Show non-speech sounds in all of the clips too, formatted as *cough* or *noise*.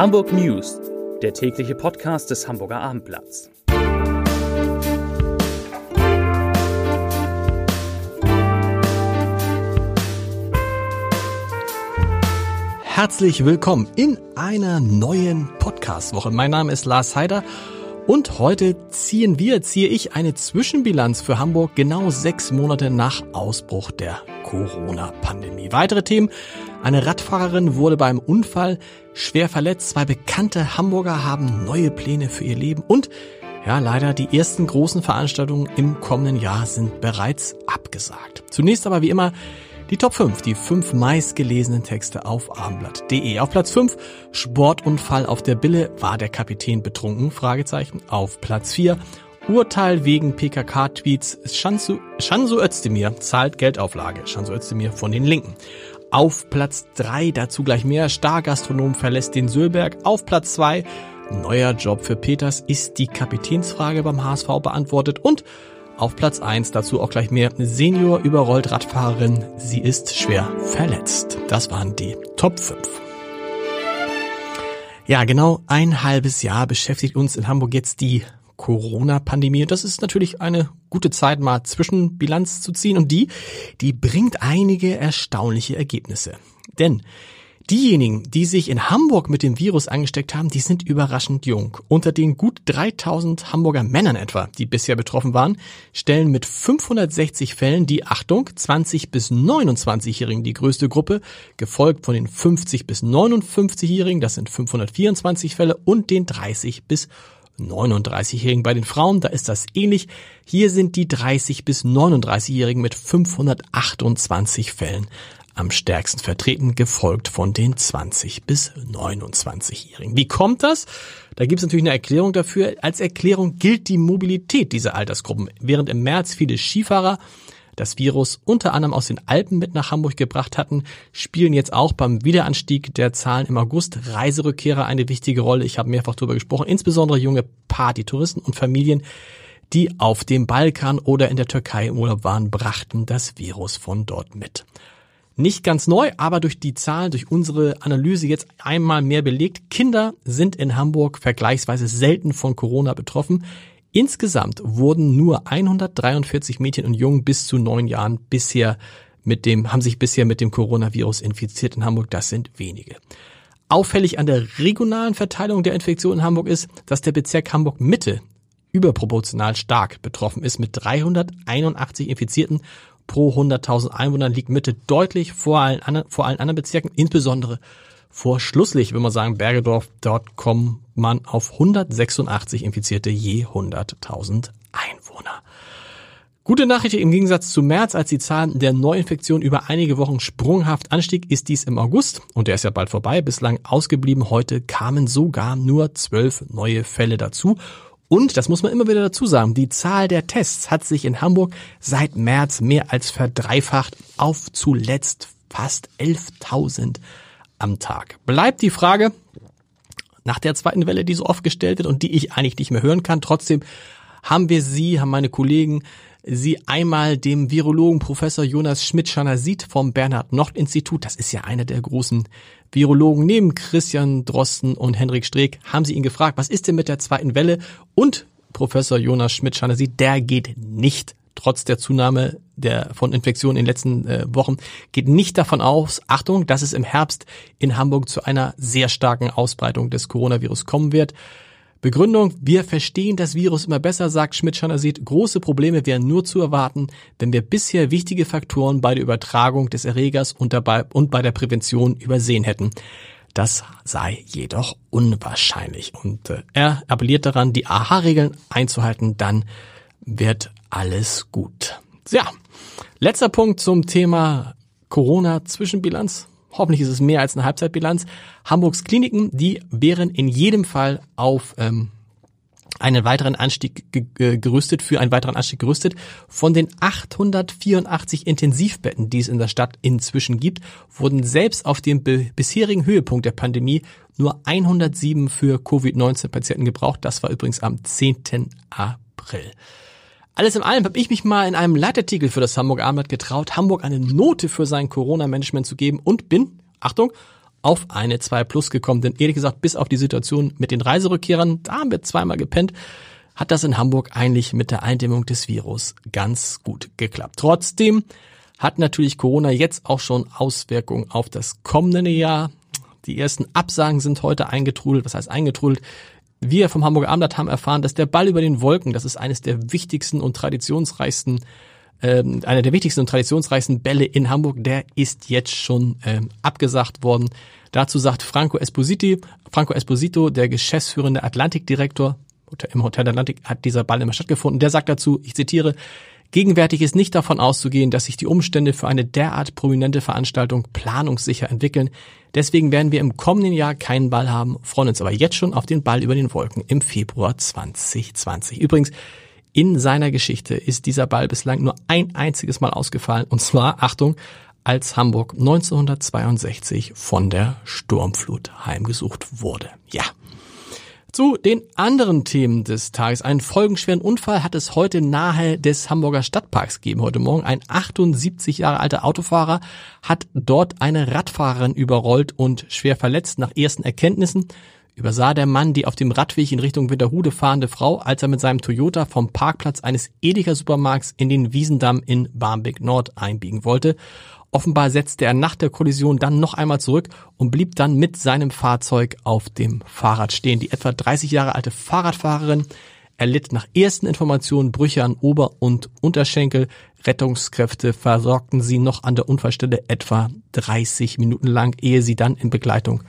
Hamburg News, der tägliche Podcast des Hamburger Abendblatts. Herzlich willkommen in einer neuen Podcast-Woche. Mein Name ist Lars Heider und heute ziehen wir, ziehe ich eine Zwischenbilanz für Hamburg genau sechs Monate nach Ausbruch der Corona-Pandemie. Weitere Themen. Eine Radfahrerin wurde beim Unfall schwer verletzt. Zwei bekannte Hamburger haben neue Pläne für ihr Leben und ja, leider die ersten großen Veranstaltungen im kommenden Jahr sind bereits abgesagt. Zunächst aber wie immer die Top 5, die fünf meistgelesenen Texte auf abendblatt.de. Auf Platz 5, Sportunfall auf der Bille, war der Kapitän betrunken? Fragezeichen. Auf Platz 4, Urteil wegen PKK-Tweets, Shansu, Shansu Özdemir zahlt Geldauflage. Shansu Özdemir von den Linken. Auf Platz 3, dazu gleich mehr, Stargastronom verlässt den Sölberg. Auf Platz 2, neuer Job für Peters, ist die Kapitänsfrage beim HSV beantwortet. Und auf Platz 1 dazu auch gleich mehr. Senior überrollt Radfahrerin. Sie ist schwer verletzt. Das waren die Top 5. Ja, genau ein halbes Jahr beschäftigt uns in Hamburg jetzt die Corona-Pandemie. Das ist natürlich eine gute Zeit, mal Zwischenbilanz zu ziehen. Und die, die bringt einige erstaunliche Ergebnisse. Denn Diejenigen, die sich in Hamburg mit dem Virus angesteckt haben, die sind überraschend jung. Unter den gut 3000 Hamburger Männern etwa, die bisher betroffen waren, stellen mit 560 Fällen die Achtung 20 bis 29-Jährigen die größte Gruppe, gefolgt von den 50 bis 59-Jährigen, das sind 524 Fälle, und den 30 bis 39-Jährigen. Bei den Frauen, da ist das ähnlich. Hier sind die 30 bis 39-Jährigen mit 528 Fällen am stärksten vertreten, gefolgt von den 20 bis 29-Jährigen. Wie kommt das? Da gibt es natürlich eine Erklärung dafür. Als Erklärung gilt die Mobilität dieser Altersgruppen. Während im März viele Skifahrer das Virus unter anderem aus den Alpen mit nach Hamburg gebracht hatten, spielen jetzt auch beim Wiederanstieg der Zahlen im August Reiserückkehrer eine wichtige Rolle. Ich habe mehrfach darüber gesprochen, insbesondere junge Partytouristen und Familien, die auf dem Balkan oder in der Türkei im Urlaub waren, brachten das Virus von dort mit. Nicht ganz neu, aber durch die Zahlen, durch unsere Analyse jetzt einmal mehr belegt. Kinder sind in Hamburg vergleichsweise selten von Corona betroffen. Insgesamt wurden nur 143 Mädchen und Jungen bis zu neun Jahren bisher mit dem, haben sich bisher mit dem Coronavirus infiziert in Hamburg. Das sind wenige. Auffällig an der regionalen Verteilung der Infektion in Hamburg ist, dass der Bezirk Hamburg Mitte überproportional stark betroffen ist mit 381 Infizierten pro 100.000 Einwohnern liegt Mitte deutlich vor allen, anderen, vor allen anderen Bezirken, insbesondere vor Schlusslich, wenn man sagen, Bergedorf, dort kommt man auf 186 Infizierte je 100.000 Einwohner. Gute Nachricht im Gegensatz zu März, als die Zahl der Neuinfektionen über einige Wochen sprunghaft anstieg, ist dies im August und der ist ja bald vorbei, bislang ausgeblieben. Heute kamen sogar nur zwölf neue Fälle dazu und, das muss man immer wieder dazu sagen, die Zahl der Tests hat sich in Hamburg seit März mehr als verdreifacht auf zuletzt fast 11.000 am Tag. Bleibt die Frage nach der zweiten Welle, die so oft gestellt wird und die ich eigentlich nicht mehr hören kann. Trotzdem haben wir sie, haben meine Kollegen sie einmal dem Virologen Professor Jonas Schmidt-Schanasit vom Bernhard-Nocht-Institut, das ist ja einer der großen Virologen neben Christian Drosten und Henrik Streeck, haben sie ihn gefragt, was ist denn mit der zweiten Welle? Und Professor Jonas Schmidt-Schanasit, der geht nicht trotz der Zunahme der, von Infektionen in den letzten äh, Wochen, geht nicht davon aus, Achtung, dass es im Herbst in Hamburg zu einer sehr starken Ausbreitung des Coronavirus kommen wird. Begründung, wir verstehen das Virus immer besser, sagt Schmidt-Schanner sieht, große Probleme wären nur zu erwarten, wenn wir bisher wichtige Faktoren bei der Übertragung des Erregers und, dabei, und bei der Prävention übersehen hätten. Das sei jedoch unwahrscheinlich. Und äh, er appelliert daran, die AHA-Regeln einzuhalten, dann wird alles gut. Ja, letzter Punkt zum Thema Corona-Zwischenbilanz hoffentlich ist es mehr als eine Halbzeitbilanz. Hamburgs Kliniken, die wären in jedem Fall auf ähm, einen weiteren Anstieg gerüstet, für einen weiteren Anstieg gerüstet. Von den 884 Intensivbetten, die es in der Stadt inzwischen gibt, wurden selbst auf dem bisherigen Höhepunkt der Pandemie nur 107 für Covid-19-Patienten gebraucht. Das war übrigens am 10. April. Alles in allem habe ich mich mal in einem Leitartikel für das Hamburger Abendblatt getraut, Hamburg eine Note für sein Corona-Management zu geben und bin, Achtung, auf eine 2 Plus gekommen. Denn ehrlich gesagt, bis auf die Situation mit den Reiserückkehrern, da haben wir zweimal gepennt, hat das in Hamburg eigentlich mit der Eindämmung des Virus ganz gut geklappt. Trotzdem hat natürlich Corona jetzt auch schon Auswirkungen auf das kommende Jahr. Die ersten Absagen sind heute eingetrudelt. Was heißt eingetrudelt? Wir vom Hamburger Abendblatt haben erfahren, dass der Ball über den Wolken, das ist eines der wichtigsten und traditionsreichsten ähm, einer der wichtigsten und traditionsreichsten Bälle in Hamburg, der ist jetzt schon ähm, abgesagt worden. Dazu sagt Franco Esposito, Franco Esposito, der geschäftsführende Atlantikdirektor, im Hotel Atlantik hat dieser Ball immer stattgefunden, der sagt dazu, ich zitiere, Gegenwärtig ist nicht davon auszugehen, dass sich die Umstände für eine derart prominente Veranstaltung planungssicher entwickeln. Deswegen werden wir im kommenden Jahr keinen Ball haben, freuen uns aber jetzt schon auf den Ball über den Wolken im Februar 2020. Übrigens, in seiner Geschichte ist dieser Ball bislang nur ein einziges Mal ausgefallen, und zwar, Achtung, als Hamburg 1962 von der Sturmflut heimgesucht wurde. Ja. Zu den anderen Themen des Tages. Einen folgenschweren Unfall hat es heute nahe des Hamburger Stadtparks gegeben. Heute Morgen ein 78 Jahre alter Autofahrer hat dort eine Radfahrerin überrollt und schwer verletzt. Nach ersten Erkenntnissen übersah der Mann die auf dem Radweg in Richtung Winterhude fahrende Frau, als er mit seinem Toyota vom Parkplatz eines Edeka Supermarkts in den Wiesendamm in Barmbek Nord einbiegen wollte. Offenbar setzte er nach der Kollision dann noch einmal zurück und blieb dann mit seinem Fahrzeug auf dem Fahrrad stehen. Die etwa 30 Jahre alte Fahrradfahrerin erlitt nach ersten Informationen Brüche an Ober- und Unterschenkel. Rettungskräfte versorgten sie noch an der Unfallstelle etwa 30 Minuten lang, ehe sie dann in Begleitung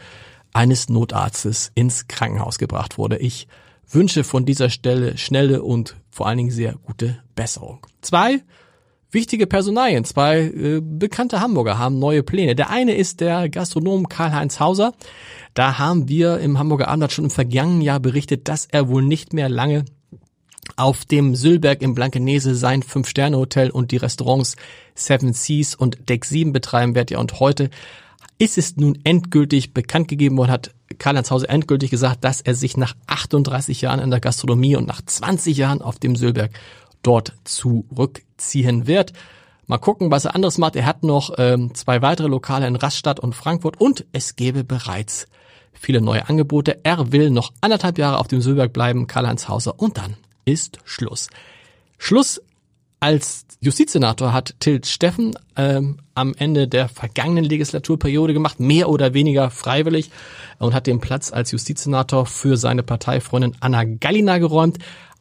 eines Notarztes ins Krankenhaus gebracht wurde. Ich wünsche von dieser Stelle schnelle und vor allen Dingen sehr gute Besserung. Zwei wichtige Personalien, zwei äh, bekannte Hamburger haben neue Pläne. Der eine ist der Gastronom Karl-Heinz Hauser. Da haben wir im Hamburger Abendblatt schon im vergangenen Jahr berichtet, dass er wohl nicht mehr lange auf dem Sülberg im Blankenese sein Fünf-Sterne-Hotel und die Restaurants Seven Seas und Deck 7 betreiben wird. Ja, und heute ist es nun endgültig bekannt gegeben worden, hat Karl-Heinz Hause endgültig gesagt, dass er sich nach 38 Jahren in der Gastronomie und nach 20 Jahren auf dem Sülberg dort zurückziehen wird. Mal gucken, was er anderes macht. Er hat noch ähm, zwei weitere Lokale in Rastatt und Frankfurt und es gäbe bereits viele neue Angebote. Er will noch anderthalb Jahre auf dem Sülberg bleiben, Karl-Heinz Hauser, und dann ist Schluss. Schluss als Justizsenator hat Tilt Steffen ähm, am Ende der vergangenen Legislaturperiode gemacht, mehr oder weniger freiwillig, und hat den Platz als Justizsenator für seine Parteifreundin Anna Gallina geräumt.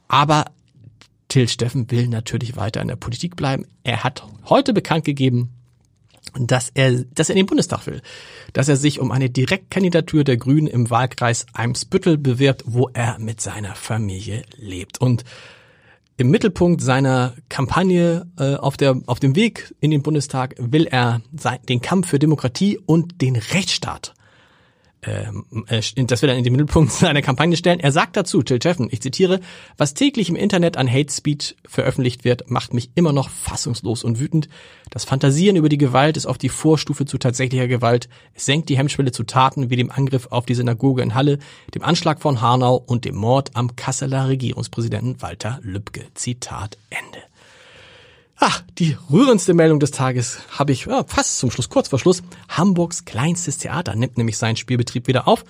Aber Till Steffen will natürlich weiter in der Politik bleiben. Er hat heute bekannt gegeben, dass er, dass er in den Bundestag will, dass er sich um eine Direktkandidatur der Grünen im Wahlkreis Eimsbüttel bewirbt, wo er mit seiner Familie lebt. Und im Mittelpunkt seiner Kampagne äh, auf, der, auf dem Weg in den Bundestag will er sein, den Kampf für Demokratie und den Rechtsstaat das will er in den Mittelpunkt *laughs* seiner Kampagne stellen. Er sagt dazu, Till Jeffen, ich zitiere, was täglich im Internet an Hate Speech veröffentlicht wird, macht mich immer noch fassungslos und wütend. Das Fantasieren über die Gewalt ist oft die Vorstufe zu tatsächlicher Gewalt. Es senkt die Hemmschwelle zu Taten wie dem Angriff auf die Synagoge in Halle, dem Anschlag von Hanau und dem Mord am Kasseler Regierungspräsidenten Walter Lübcke. Zitat Ende. Ach, die rührendste Meldung des Tages habe ich ja, fast zum Schluss, kurz vor Schluss. Hamburgs kleinstes Theater nimmt nämlich seinen Spielbetrieb wieder auf.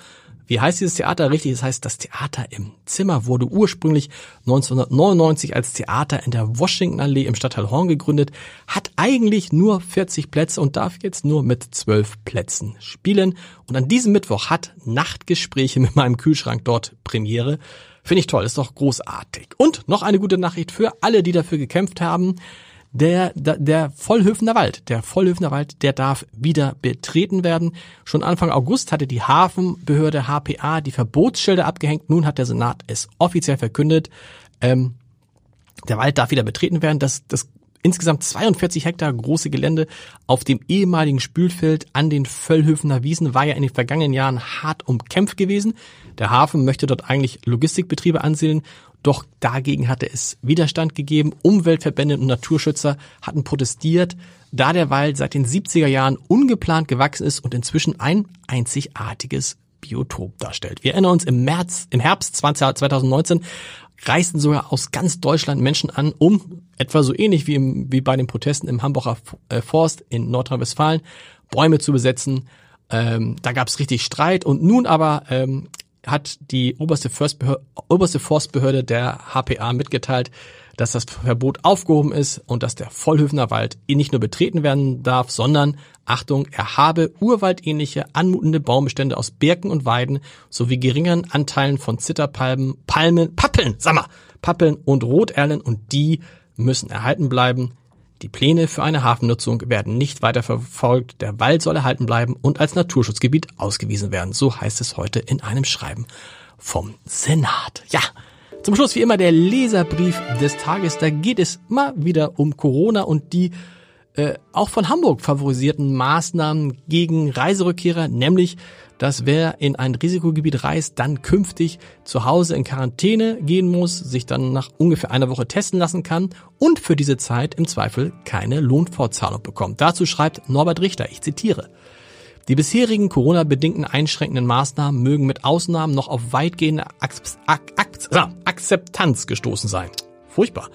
Wie heißt dieses Theater richtig? Das heißt, das Theater im Zimmer wurde ursprünglich 1999 als Theater in der Washington-Allee im Stadtteil Horn gegründet, hat eigentlich nur 40 Plätze und darf jetzt nur mit 12 Plätzen spielen. Und an diesem Mittwoch hat Nachtgespräche mit meinem Kühlschrank dort Premiere. Finde ich toll, ist doch großartig. Und noch eine gute Nachricht für alle, die dafür gekämpft haben. Der, der, der Vollhöfener Wald, der Vollhöfener Wald, der darf wieder betreten werden. Schon Anfang August hatte die Hafenbehörde HPA die Verbotsschilder abgehängt. Nun hat der Senat es offiziell verkündet. Ähm, der Wald darf wieder betreten werden. Das, das insgesamt 42 Hektar große Gelände auf dem ehemaligen Spülfeld an den Völlhöfener Wiesen war ja in den vergangenen Jahren hart umkämpft gewesen. Der Hafen möchte dort eigentlich Logistikbetriebe ansiedeln doch dagegen hatte es Widerstand gegeben. Umweltverbände und Naturschützer hatten protestiert, da der Wald seit den 70er Jahren ungeplant gewachsen ist und inzwischen ein einzigartiges Biotop darstellt. Wir erinnern uns im März, im Herbst 2019 reisten sogar aus ganz Deutschland Menschen an, um etwa so ähnlich wie, im, wie bei den Protesten im Hamburger äh, Forst in Nordrhein-Westfalen Bäume zu besetzen Ähm, da gab es richtig Streit und nun aber ähm, hat die oberste, Forstbehörde, oberste Forstbehörde der HPA mitgeteilt, dass das Verbot aufgehoben ist und dass der Vollhöfner Wald nicht nur betreten werden darf, sondern, Achtung, er habe urwaldähnliche, anmutende Baumbestände aus Birken und Weiden sowie geringeren Anteilen von Zitterpalmen, Palmen, Pappeln, sag mal, Pappeln und Roterlen und die müssen erhalten bleiben. Die Pläne für eine Hafennutzung werden nicht weiter verfolgt. Der Wald soll erhalten bleiben und als Naturschutzgebiet ausgewiesen werden. So heißt es heute in einem Schreiben vom Senat. Ja. Zum Schluss wie immer der Leserbrief des Tages. Da geht es mal wieder um Corona und die äh, auch von Hamburg favorisierten Maßnahmen gegen Reiserückkehrer, nämlich dass wer in ein Risikogebiet reist, dann künftig zu Hause in Quarantäne gehen muss, sich dann nach ungefähr einer Woche testen lassen kann und für diese Zeit im Zweifel keine Lohnfortzahlung bekommt. Dazu schreibt Norbert Richter, ich zitiere. Die bisherigen Corona-bedingten einschränkenden Maßnahmen mögen mit Ausnahmen noch auf weitgehende Akzeptanz gestoßen sein. Furchtbar.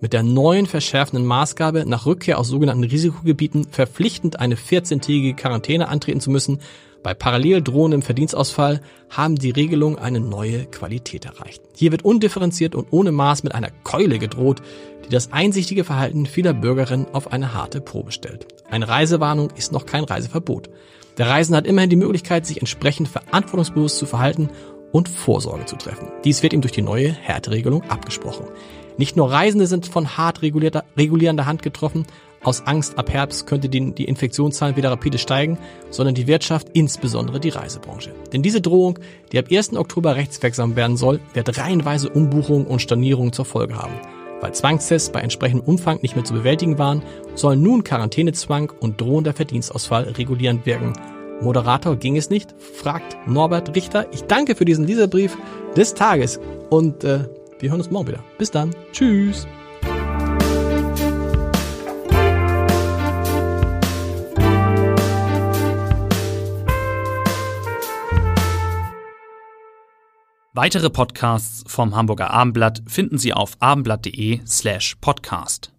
Mit der neuen verschärfenden Maßgabe, nach Rückkehr aus sogenannten Risikogebieten verpflichtend eine 14-tägige Quarantäne antreten zu müssen, bei parallel drohendem Verdienstausfall haben die Regelungen eine neue Qualität erreicht. Hier wird undifferenziert und ohne Maß mit einer Keule gedroht, die das einsichtige Verhalten vieler Bürgerinnen auf eine harte Probe stellt. Eine Reisewarnung ist noch kein Reiseverbot. Der Reisende hat immerhin die Möglichkeit, sich entsprechend verantwortungsbewusst zu verhalten und Vorsorge zu treffen. Dies wird ihm durch die neue Härteregelung abgesprochen. Nicht nur Reisende sind von hart regulierender Hand getroffen, aus Angst, ab Herbst könnte die, die Infektionszahlen wieder rapide steigen, sondern die Wirtschaft, insbesondere die Reisebranche. Denn diese Drohung, die ab 1. Oktober rechtswirksam werden soll, wird reihenweise Umbuchungen und Stornierungen zur Folge haben. Weil Zwangstests bei entsprechendem Umfang nicht mehr zu bewältigen waren, sollen nun Quarantänezwang und drohender Verdienstausfall regulierend wirken. Moderator ging es nicht? fragt Norbert Richter. Ich danke für diesen Leserbrief des Tages und äh, wir hören uns morgen wieder. Bis dann. Tschüss. Weitere Podcasts vom Hamburger Abendblatt finden Sie auf abendblatt.de slash podcast.